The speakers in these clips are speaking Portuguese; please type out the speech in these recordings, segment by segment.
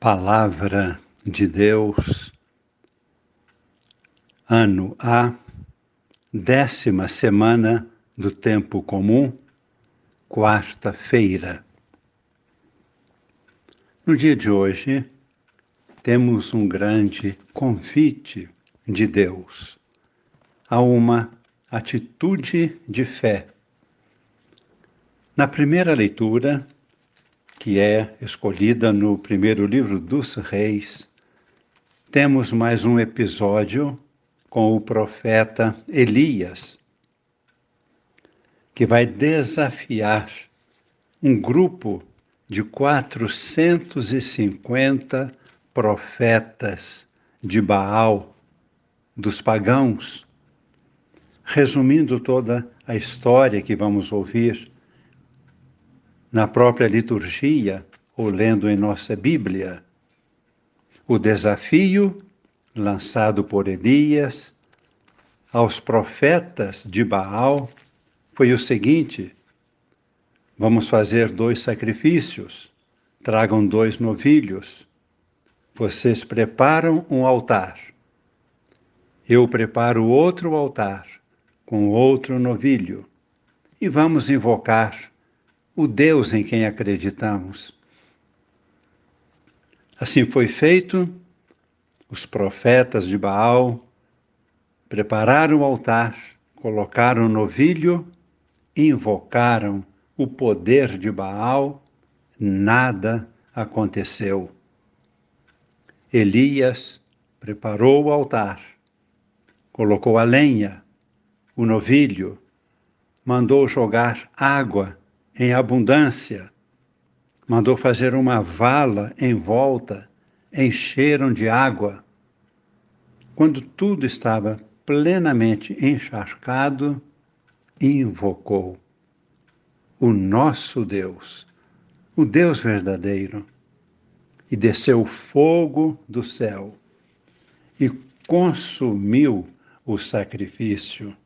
Palavra de Deus, ano A, décima semana do tempo comum, quarta-feira. No dia de hoje, temos um grande convite de Deus a uma atitude de fé. Na primeira leitura, que é escolhida no primeiro livro dos Reis, temos mais um episódio com o profeta Elias, que vai desafiar um grupo de 450 profetas de Baal, dos pagãos. Resumindo toda a história que vamos ouvir, na própria liturgia ou lendo em nossa Bíblia. O desafio lançado por Elias aos profetas de Baal foi o seguinte: vamos fazer dois sacrifícios, tragam dois novilhos. Vocês preparam um altar. Eu preparo outro altar com outro novilho e vamos invocar o Deus em quem acreditamos. Assim foi feito, os profetas de Baal prepararam o altar, colocaram o novilho, invocaram o poder de Baal, nada aconteceu. Elias preparou o altar, colocou a lenha, o novilho, mandou jogar água em abundância. Mandou fazer uma vala em volta, encheram de água. Quando tudo estava plenamente encharcado, invocou o nosso Deus, o Deus verdadeiro, e desceu fogo do céu e consumiu o sacrifício.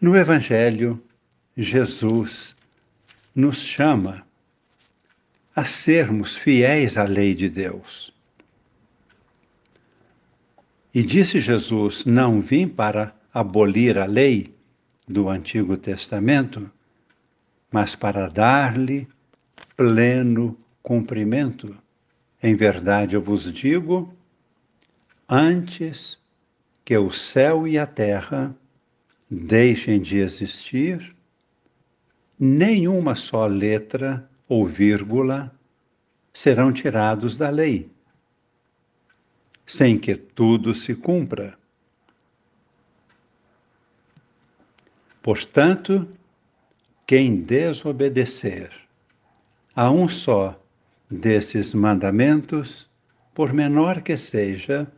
No Evangelho, Jesus nos chama a sermos fiéis à lei de Deus. E disse Jesus: Não vim para abolir a lei do Antigo Testamento, mas para dar-lhe pleno cumprimento. Em verdade eu vos digo, antes que o céu e a terra deixem de existir, nenhuma só letra ou vírgula serão tirados da lei, sem que tudo se cumpra. Portanto, quem desobedecer a um só desses mandamentos, por menor que seja,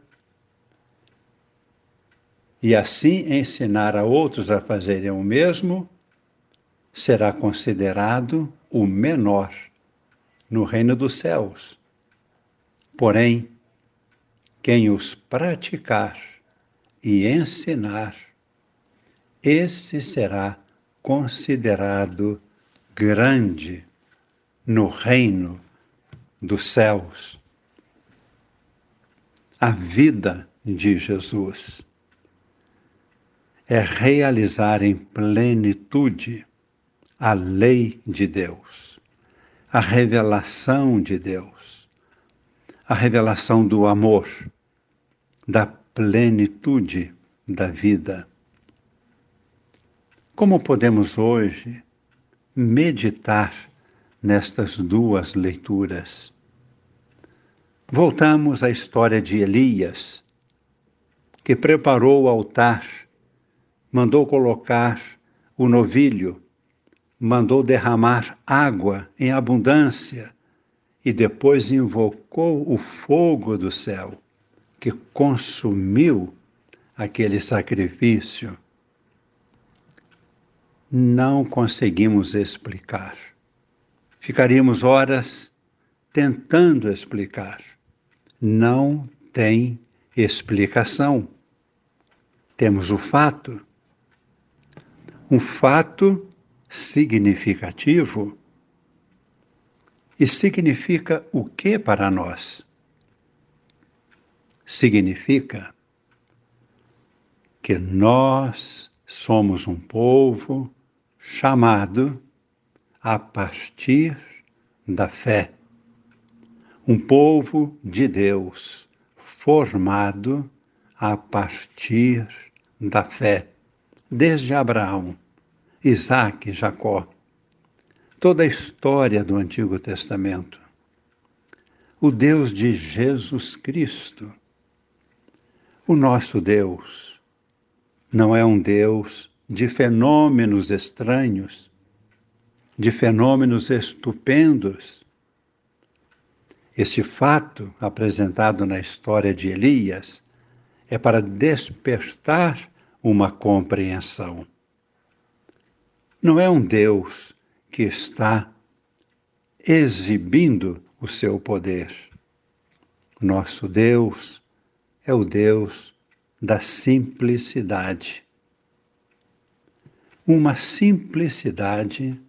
e assim ensinar a outros a fazerem o mesmo, será considerado o menor no reino dos céus. Porém, quem os praticar e ensinar, esse será considerado grande no reino dos céus. A vida de Jesus é realizar em plenitude a lei de Deus, a revelação de Deus, a revelação do amor, da plenitude da vida. Como podemos hoje meditar nestas duas leituras? Voltamos à história de Elias, que preparou o altar mandou colocar o novilho, mandou derramar água em abundância e depois invocou o fogo do céu, que consumiu aquele sacrifício. Não conseguimos explicar. Ficaríamos horas tentando explicar. Não tem explicação. Temos o fato um fato significativo. E significa o que para nós? Significa que nós somos um povo chamado a partir da fé. Um povo de Deus formado a partir da fé, desde Abraão, Isaac e Jacó. Toda a história do Antigo Testamento. O Deus de Jesus Cristo. O nosso Deus não é um Deus de fenômenos estranhos, de fenômenos estupendos. Esse fato apresentado na história de Elias é para despertar uma compreensão. Não é um Deus que está exibindo o seu poder. Nosso Deus é o Deus da simplicidade. Uma simplicidade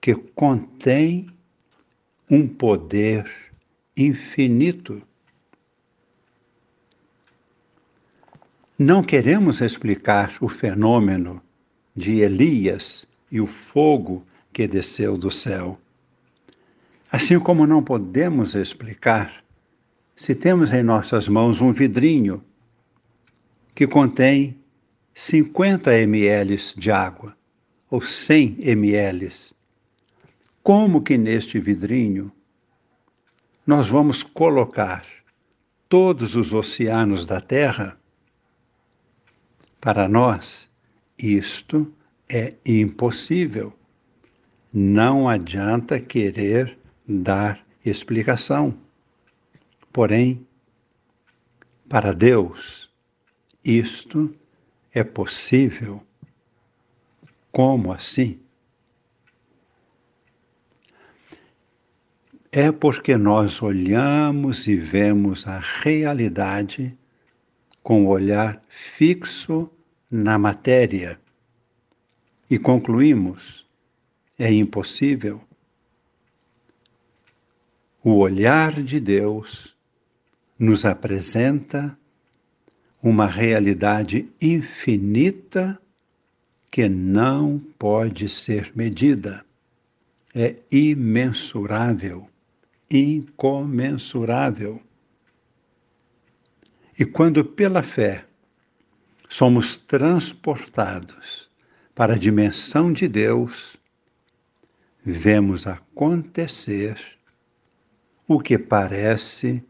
que contém um poder infinito. Não queremos explicar o fenômeno de Elias e o fogo que desceu do céu. Assim como não podemos explicar se temos em nossas mãos um vidrinho que contém 50 ml de água ou 100 ml como que neste vidrinho nós vamos colocar todos os oceanos da Terra? Para nós, isto é impossível. Não adianta querer dar explicação. Porém, para Deus, isto é possível. Como assim? é porque nós olhamos e vemos a realidade com o olhar fixo na matéria e concluímos: é impossível. O olhar de Deus nos apresenta uma realidade infinita que não pode ser medida. É imensurável incomensurável. E quando pela fé somos transportados para a dimensão de Deus, vemos acontecer o que parece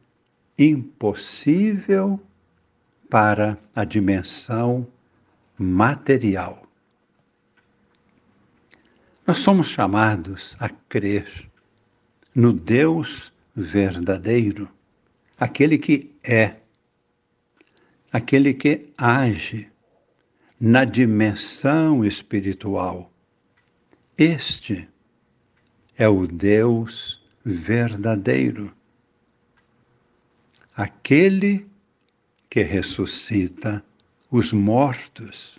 impossível para a dimensão material. Nós somos chamados a crer no Deus verdadeiro, aquele que é, aquele que age na dimensão espiritual. Este é o Deus verdadeiro, aquele que ressuscita os mortos.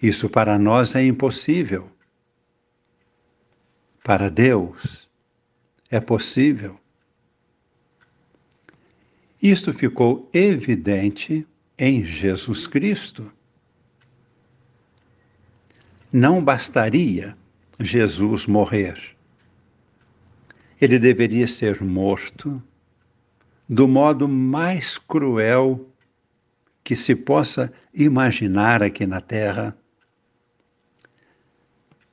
Isso para nós é impossível. Para Deus é possível. Isto ficou evidente em Jesus Cristo. Não bastaria Jesus morrer. Ele deveria ser morto do modo mais cruel que se possa imaginar aqui na Terra.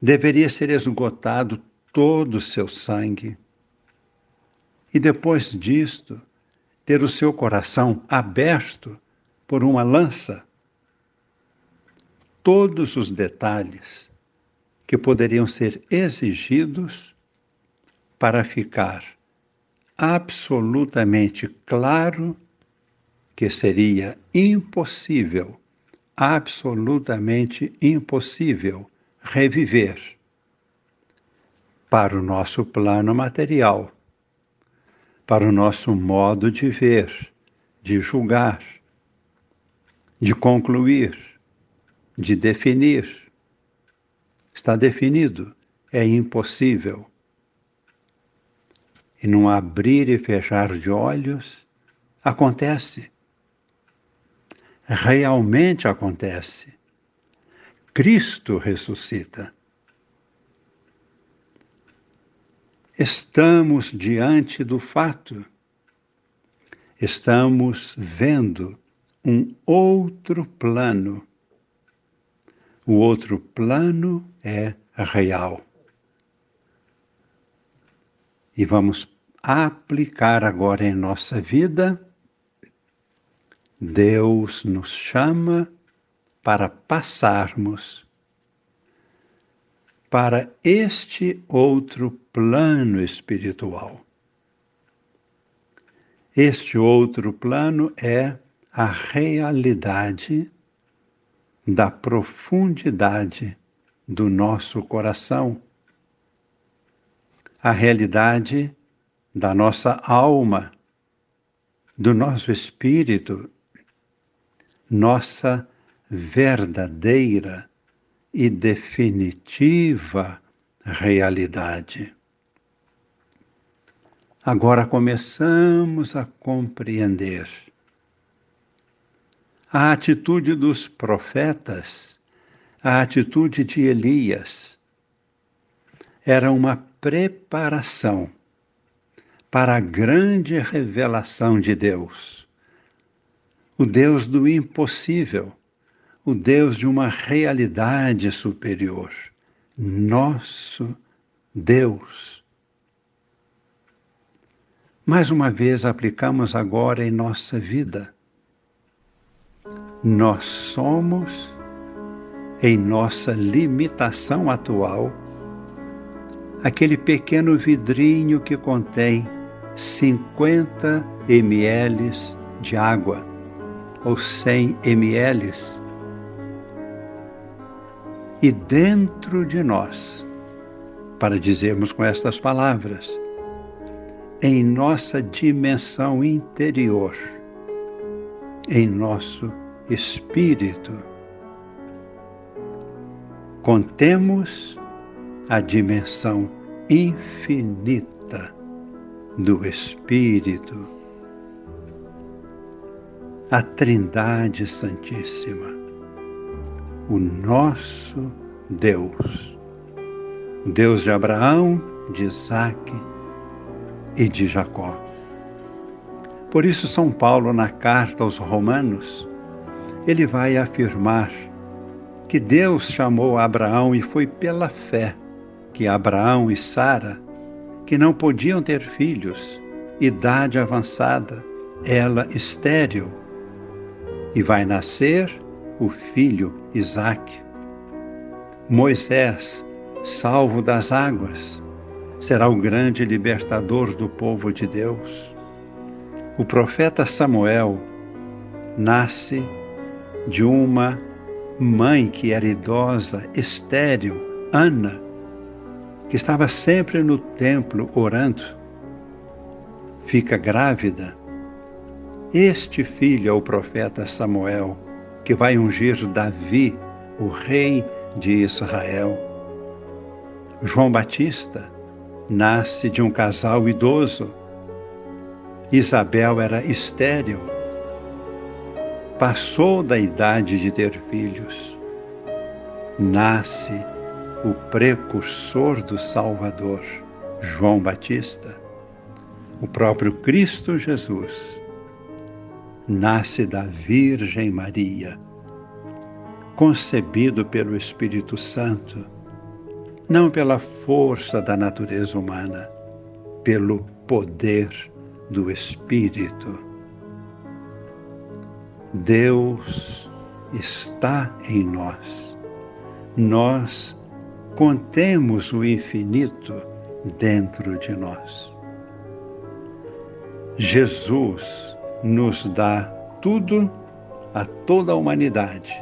Deveria ser esgotado todo o seu sangue. E depois disto, ter o seu coração aberto por uma lança. Todos os detalhes que poderiam ser exigidos para ficar absolutamente claro que seria impossível, absolutamente impossível reviver para o nosso plano material, para o nosso modo de ver, de julgar, de concluir, de definir. Está definido, é impossível. e num abrir e fechar de olhos, acontece. Realmente acontece. Cristo ressuscita. Estamos diante do fato. Estamos vendo um outro plano. O outro plano é real. E vamos aplicar agora em nossa vida. Deus nos chama para passarmos para este outro plano espiritual. Este outro plano é a realidade da profundidade do nosso coração, a realidade da nossa alma, do nosso espírito, nossa verdadeira e definitiva realidade. Agora começamos a compreender a atitude dos profetas, a atitude de Elias, era uma preparação para a grande revelação de Deus. O Deus do impossível, o Deus de uma realidade superior. Nosso Deus. Mais uma vez aplicamos agora em nossa vida. Nós somos, em nossa limitação atual, aquele pequeno vidrinho que contém 50 ml de água ou 100 ml. E dentro de nós, para dizermos com estas palavras, em nossa dimensão interior, em nosso espírito, contemos a dimensão infinita do Espírito, a Trindade Santíssima, o nosso Deus, Deus de Abraão, de Isaac e de Jacó. Por isso, São Paulo, na carta aos Romanos, ele vai afirmar que Deus chamou Abraão e foi pela fé que Abraão e Sara, que não podiam ter filhos, idade avançada, ela estéril, e vai nascer o filho Isaque. Moisés, salvo das águas, será o grande libertador do povo de Deus. O profeta Samuel nasce de uma mãe que era idosa, estéril, Ana, que estava sempre no templo orando, fica grávida. Este filho é o profeta Samuel, que vai ungir Davi, o rei de Israel. João Batista nasce de um casal idoso. Isabel era estéril passou da idade de ter filhos. Nasce o precursor do Salvador, João Batista, o próprio Cristo Jesus. Nasce da Virgem Maria, concebido pelo Espírito Santo, não pela força da natureza humana, pelo poder do Espírito Deus está em nós. Nós contemos o infinito dentro de nós. Jesus nos dá tudo a toda a humanidade,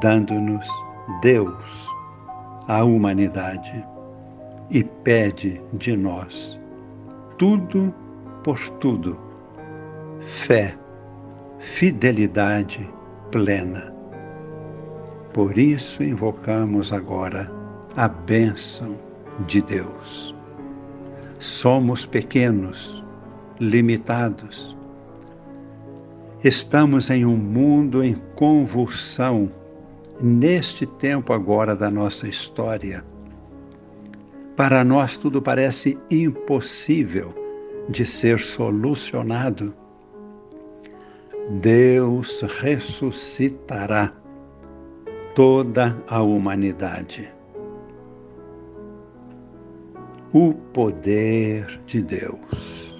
dando-nos Deus, a humanidade, e pede de nós tudo por tudo, fé fidelidade plena. Por isso invocamos agora a bênção de Deus. Somos pequenos, limitados. Estamos em um mundo em convulsão, neste tempo agora da nossa história. Para nós tudo parece impossível de ser solucionado. Deus ressuscitará toda a humanidade. O poder de Deus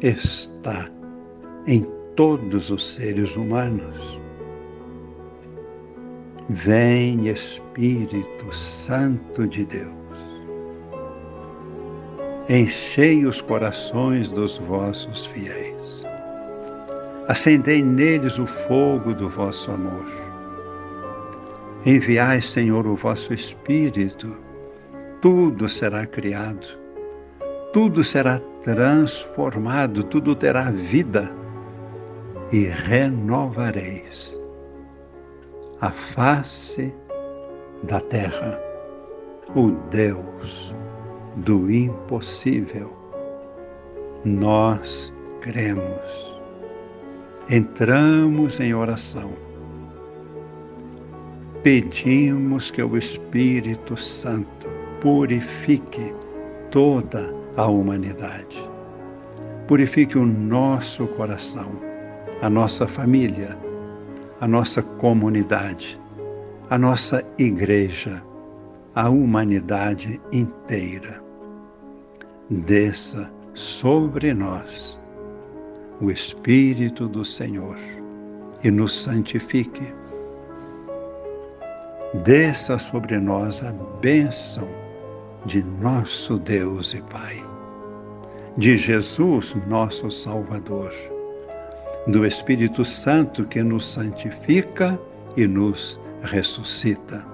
está em todos os seres humanos. Vem Espírito Santo de Deus, enchei os corações dos vossos fiéis, acendei neles o fogo do vosso amor. Enviai, Senhor, o vosso Espírito, tudo será criado, tudo será transformado, tudo terá vida. E renovareis a face da terra, o Deus do impossível. Nós cremos. Entramos em oração. Pedimos que o Espírito Santo purifique toda a humanidade. Purifique o nosso coração a nossa família, a nossa comunidade, a nossa igreja, a humanidade inteira. Desça sobre nós o Espírito do Senhor e nos santifique. Desça sobre nós a bênção de nosso Deus e Pai, de Jesus, nosso Salvador do Espírito Santo que nos santifica e nos ressuscita.